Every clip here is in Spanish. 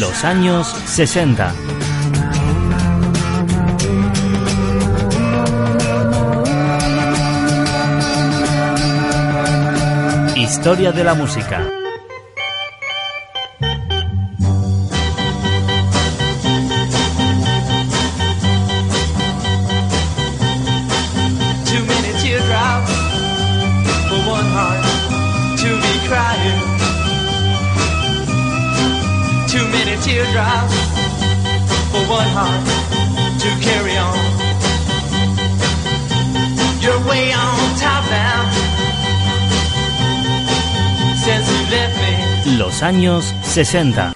Los años 60. Historia de la música. To carry on. Way on. Since you left me. Los años 60.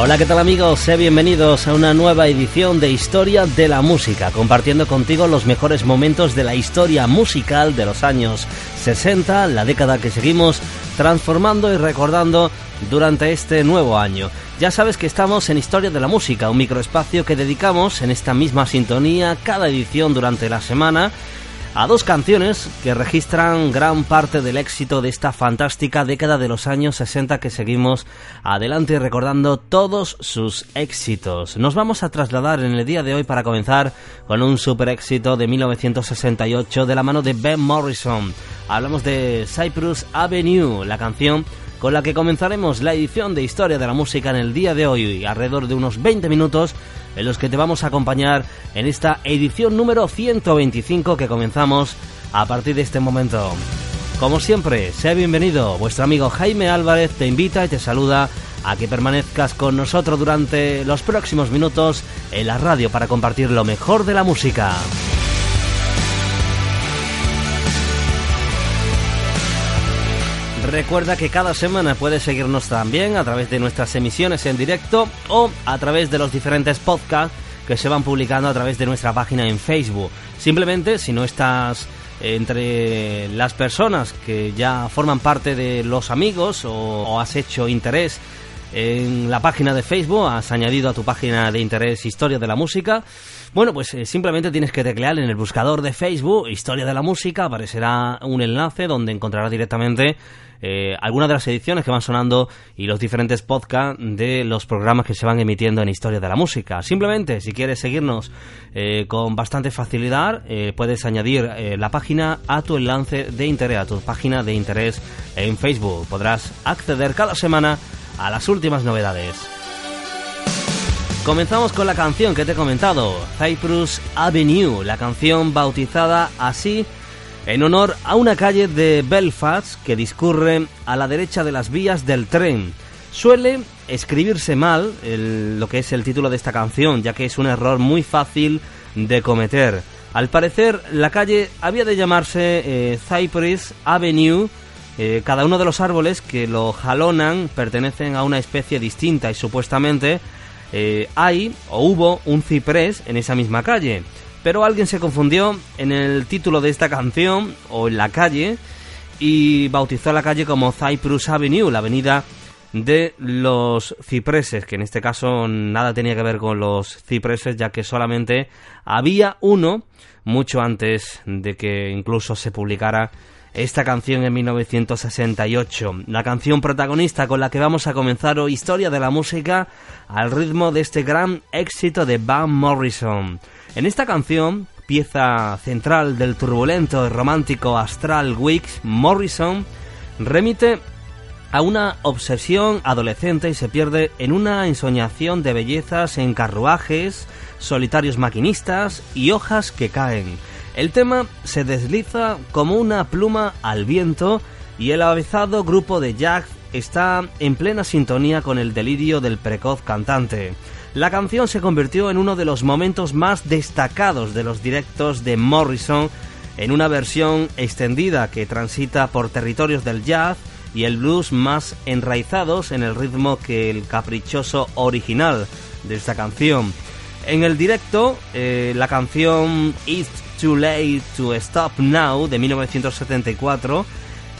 Hola, ¿qué tal amigos? Sé bienvenidos a una nueva edición de Historia de la Música, compartiendo contigo los mejores momentos de la historia musical de los años 60, la década que seguimos transformando y recordando durante este nuevo año. Ya sabes que estamos en Historia de la Música, un microespacio que dedicamos en esta misma sintonía cada edición durante la semana a dos canciones que registran gran parte del éxito de esta fantástica década de los años 60 que seguimos adelante recordando todos sus éxitos. Nos vamos a trasladar en el día de hoy para comenzar con un super éxito de 1968 de la mano de Ben Morrison. Hablamos de Cyprus Avenue, la canción con la que comenzaremos la edición de Historia de la Música en el día de hoy, alrededor de unos 20 minutos en los que te vamos a acompañar en esta edición número 125 que comenzamos a partir de este momento. Como siempre, sea bienvenido, vuestro amigo Jaime Álvarez te invita y te saluda a que permanezcas con nosotros durante los próximos minutos en la radio para compartir lo mejor de la música. Recuerda que cada semana puedes seguirnos también a través de nuestras emisiones en directo o a través de los diferentes podcasts que se van publicando a través de nuestra página en Facebook. Simplemente, si no estás entre las personas que ya forman parte de los amigos o, o has hecho interés en la página de Facebook, has añadido a tu página de interés Historia de la Música, bueno, pues eh, simplemente tienes que teclear en el buscador de Facebook Historia de la Música, aparecerá un enlace donde encontrarás directamente eh, algunas de las ediciones que van sonando y los diferentes podcasts de los programas que se van emitiendo en Historia de la Música. Simplemente, si quieres seguirnos eh, con bastante facilidad, puedes añadir la página a tu enlace de interés, a tu página de interés en Facebook. Podrás acceder cada semana a las últimas novedades. Comenzamos con la canción que te he comentado, Cyprus Avenue, la canción bautizada así en honor a una calle de Belfast que discurre a la derecha de las vías del tren. Suele escribirse mal lo que es el título de esta canción, ya que es un error muy fácil de cometer. Al parecer, la calle había de llamarse eh, Cypress Avenue. Eh, cada uno de los árboles que lo jalonan pertenecen a una especie distinta y supuestamente eh, hay o hubo un ciprés en esa misma calle. Pero alguien se confundió en el título de esta canción o en la calle y bautizó la calle como Cyprus Avenue, la avenida de los cipreses, que en este caso nada tenía que ver con los cipreses, ya que solamente había uno mucho antes de que incluso se publicara esta canción en 1968. La canción protagonista con la que vamos a comenzar hoy Historia de la Música al ritmo de este gran éxito de Van Morrison. En esta canción, pieza central del turbulento y romántico Astral Weeks, Morrison remite a una obsesión adolescente y se pierde en una ensoñación de bellezas en carruajes, solitarios maquinistas y hojas que caen. El tema se desliza como una pluma al viento y el avezado grupo de Jack está en plena sintonía con el delirio del precoz cantante. La canción se convirtió en uno de los momentos más destacados de los directos de Morrison en una versión extendida que transita por territorios del jazz, y el blues más enraizados en el ritmo que el caprichoso original de esta canción. En el directo, eh, la canción It's Too Late to Stop Now de 1974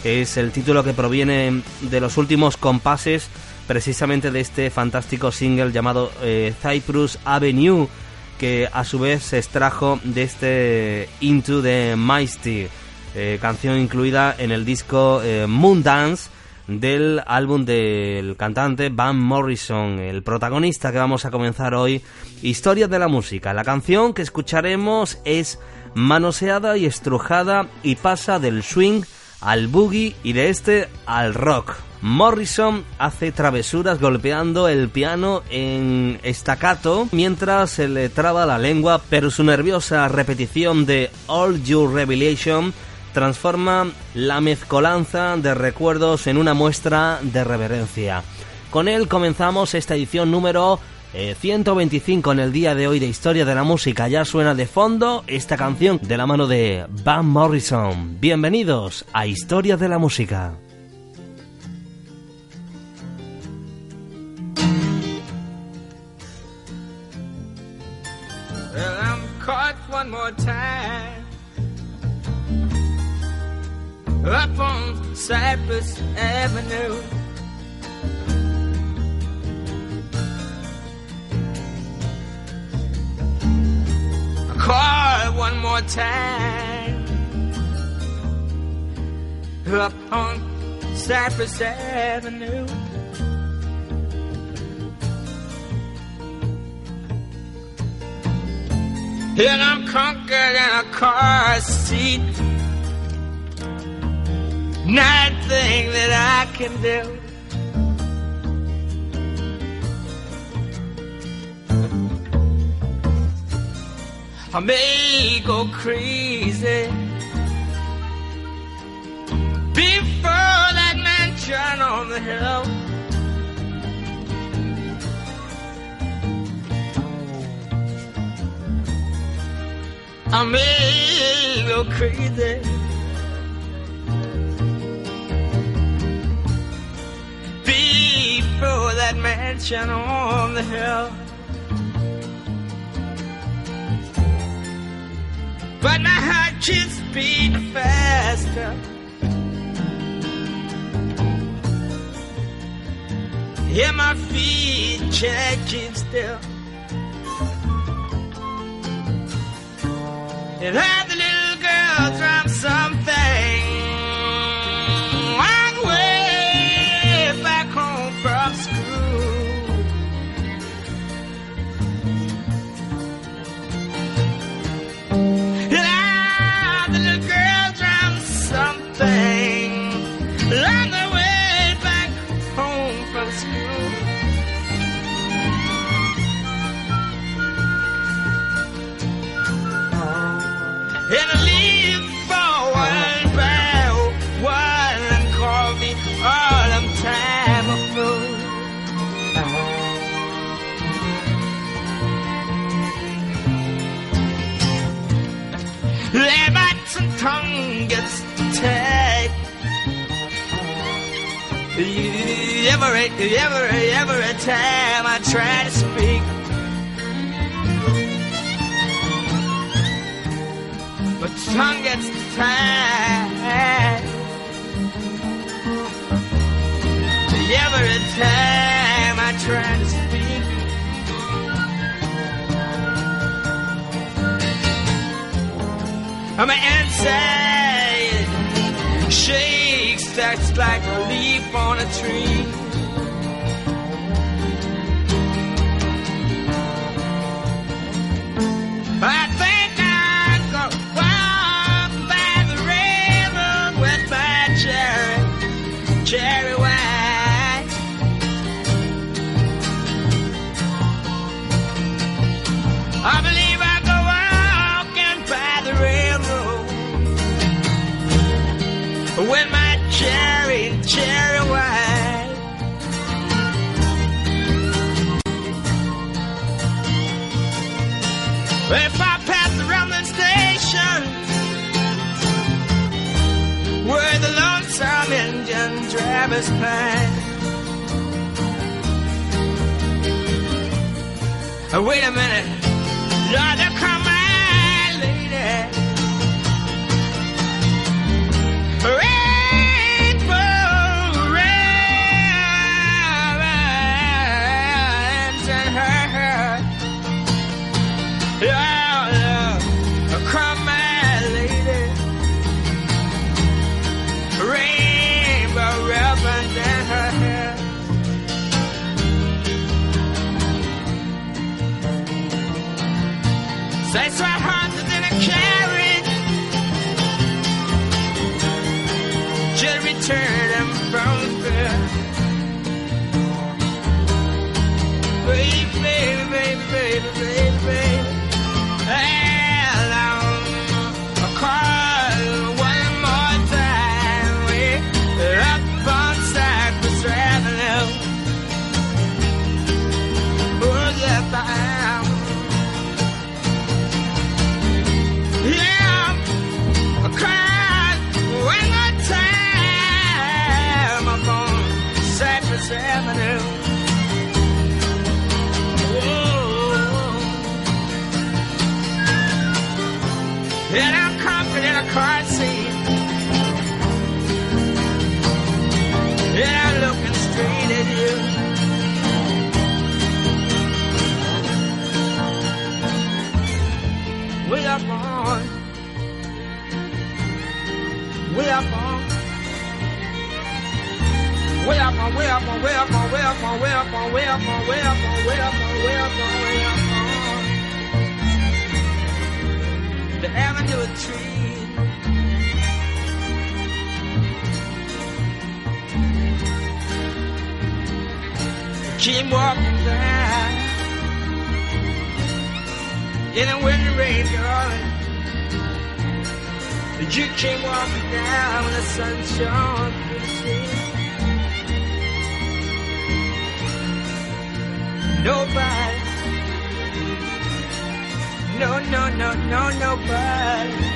es el título que proviene de los últimos compases precisamente de este fantástico single llamado eh, Cyprus Avenue que a su vez se extrajo de este Into the Mighty eh, canción incluida en el disco eh, Moon Dance del álbum del cantante Van Morrison, el protagonista que vamos a comenzar hoy, Historia de la Música. La canción que escucharemos es manoseada y estrujada y pasa del swing al boogie y de este al rock. Morrison hace travesuras golpeando el piano en estacato mientras se le traba la lengua, pero su nerviosa repetición de All Your Revelation transforma la mezcolanza de recuerdos en una muestra de reverencia. Con él comenzamos esta edición número 125 eh, en el día de hoy de Historia de la Música. Ya suena de fondo esta canción de la mano de Van Morrison. Bienvenidos a Historia de la Música. One more time up on Cypress Avenue. And I'm conquered in a car seat nothing that I can do. I may go crazy before that mansion on the hill. I may go crazy. for that mansion on the hill. But my heart keeps beating faster. Yeah, my feet keep still. And had Every, every, every time I try to speak. My tongue gets tied. Every time I try to speak. I'm inside shakes like a leaf on a tree. Past. Oh, wait a minute. Paris Avenue. Whoa. And I'm comfort in a car seat. And I'm looking straight at you. We are born. We are born. We are born. We are on, way up on, way up on, way. The avenue of trees. Keep walking down in the winter rain, darling. You came walking down when the sun shone Nobody, no, no, no, no, nobody.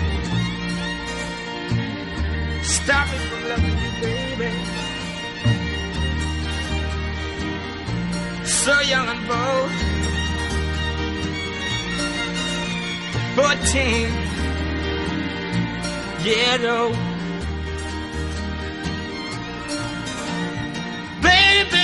Stop me from loving you, baby. So young and bold. 14 years old.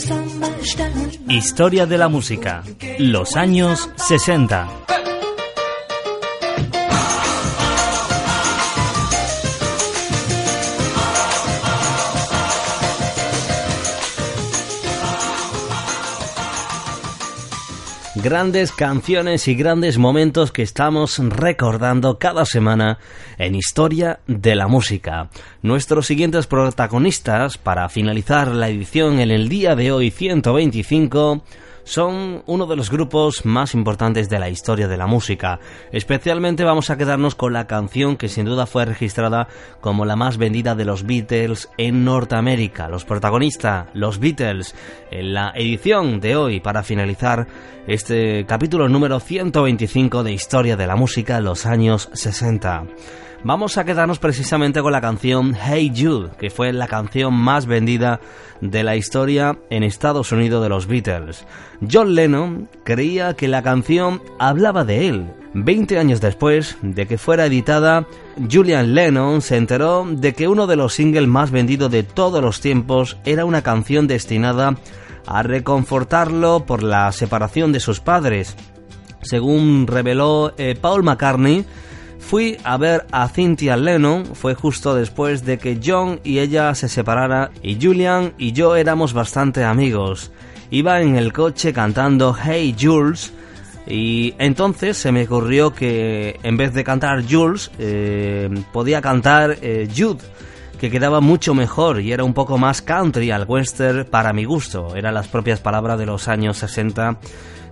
Samba está no Historia de la música. Los años 60. Grandes canciones y grandes momentos que estamos recordando cada semana en Historia de la Música. Nuestros siguientes protagonistas, para finalizar la edición en el día de hoy 125, son uno de los grupos más importantes de la historia de la música. Especialmente vamos a quedarnos con la canción que sin duda fue registrada como la más vendida de los Beatles en Norteamérica. Los protagonistas, los Beatles, en la edición de hoy para finalizar este capítulo número 125 de Historia de la Música, los años 60 vamos a quedarnos precisamente con la canción Hey Jude, que fue la canción más vendida de la historia en Estados Unidos de los Beatles. John Lennon creía que la canción hablaba de él. Veinte años después de que fuera editada, Julian Lennon se enteró de que uno de los singles más vendidos de todos los tiempos era una canción destinada a reconfortarlo por la separación de sus padres. Según reveló eh, Paul McCartney, Fui a ver a Cynthia Lennon, fue justo después de que John y ella se separaran y Julian y yo éramos bastante amigos. Iba en el coche cantando Hey Jules y entonces se me ocurrió que en vez de cantar Jules eh, podía cantar eh, Jude que quedaba mucho mejor y era un poco más country al western para mi gusto. Eran las propias palabras de los años 60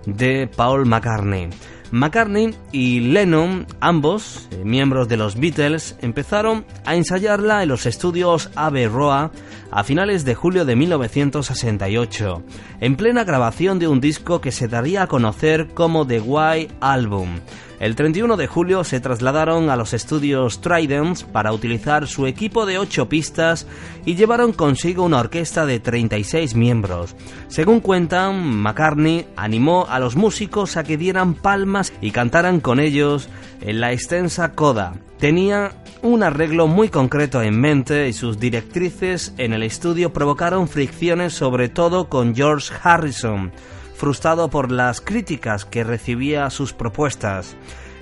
de Paul McCartney. McCartney y Lennon, ambos eh, miembros de los Beatles, empezaron a ensayarla en los estudios Abbey Road a finales de julio de 1968, en plena grabación de un disco que se daría a conocer como The White Album. El 31 de julio se trasladaron a los estudios Trident para utilizar su equipo de 8 pistas y llevaron consigo una orquesta de 36 miembros. Según cuentan, McCartney animó a los músicos a que dieran palmas y cantaran con ellos en la extensa coda. Tenía un arreglo muy concreto en mente y sus directrices en el estudio provocaron fricciones sobre todo con George Harrison frustrado por las críticas que recibía sus propuestas.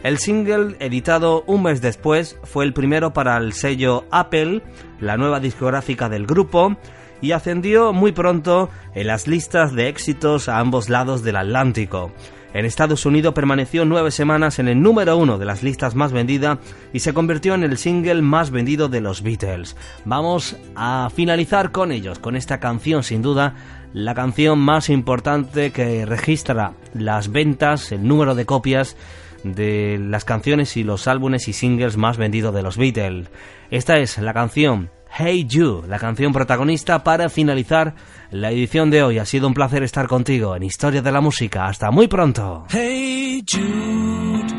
El single, editado un mes después, fue el primero para el sello Apple, la nueva discográfica del grupo, y ascendió muy pronto en las listas de éxitos a ambos lados del Atlántico. En Estados Unidos permaneció nueve semanas en el número uno de las listas más vendidas y se convirtió en el single más vendido de los Beatles. Vamos a finalizar con ellos, con esta canción sin duda la canción más importante que registra las ventas, el número de copias de las canciones y los álbumes y singles más vendidos de los Beatles. Esta es la canción Hey You, la canción protagonista para finalizar la edición de hoy. Ha sido un placer estar contigo en Historia de la Música. Hasta muy pronto. Hey Jude,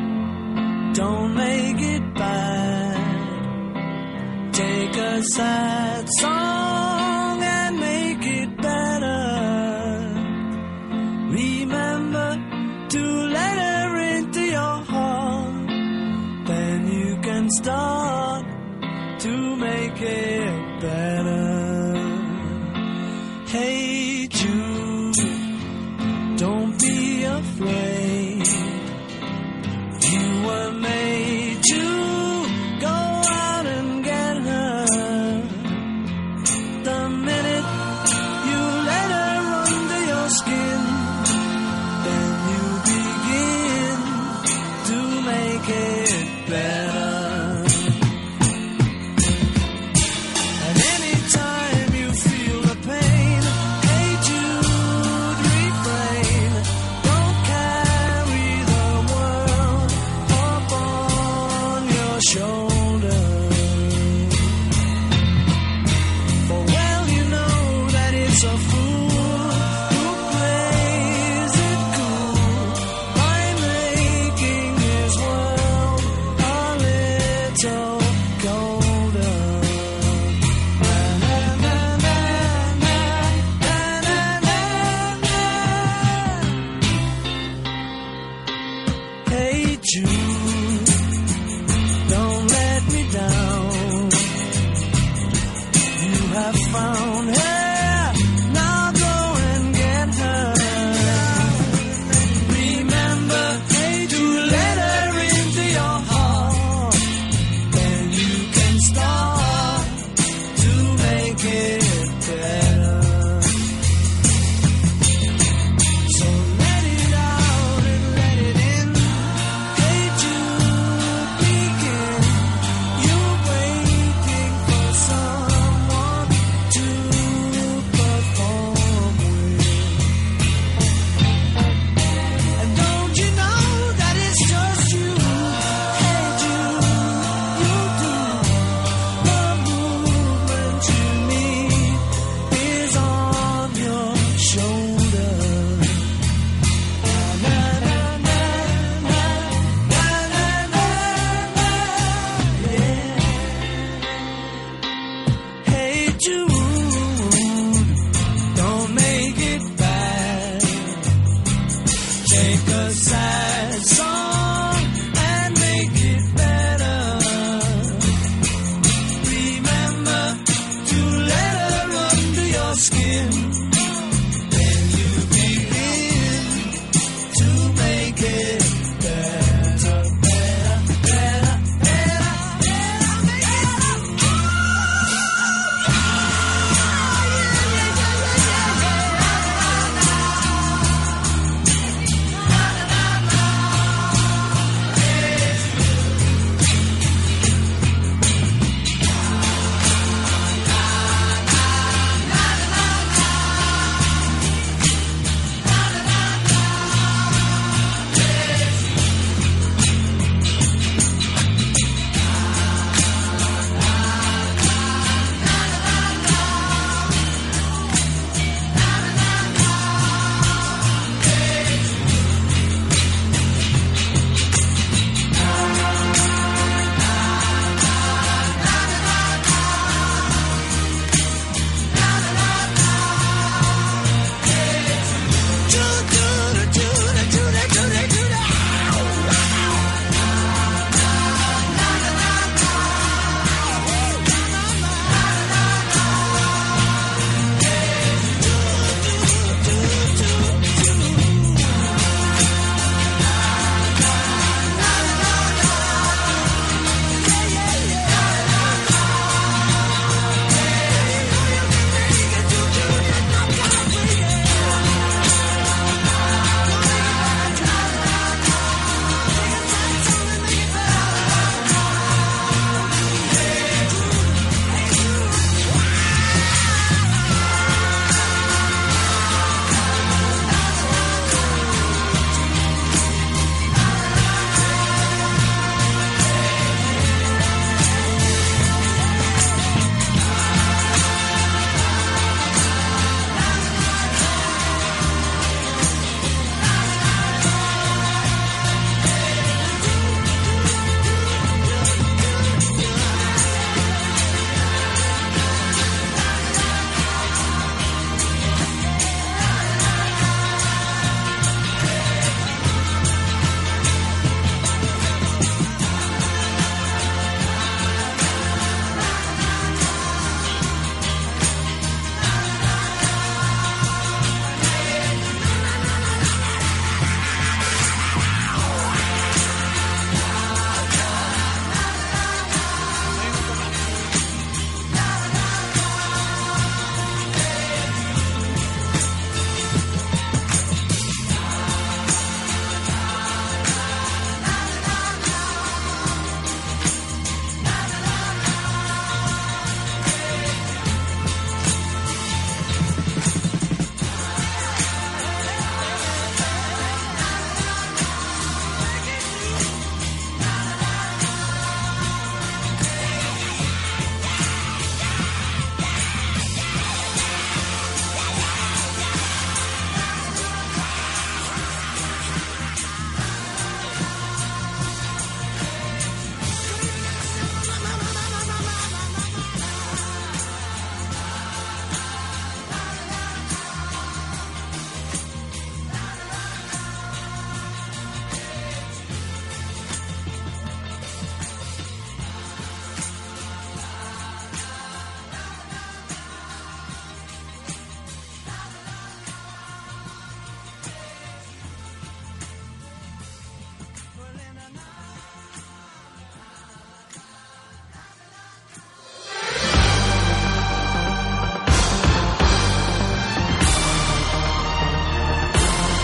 don't make it bad.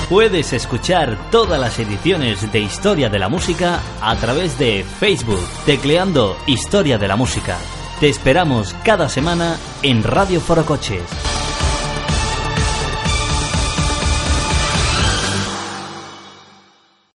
Puedes escuchar todas las ediciones de Historia de la Música a través de Facebook, tecleando Historia de la Música. Te esperamos cada semana en Radio Foro Coches.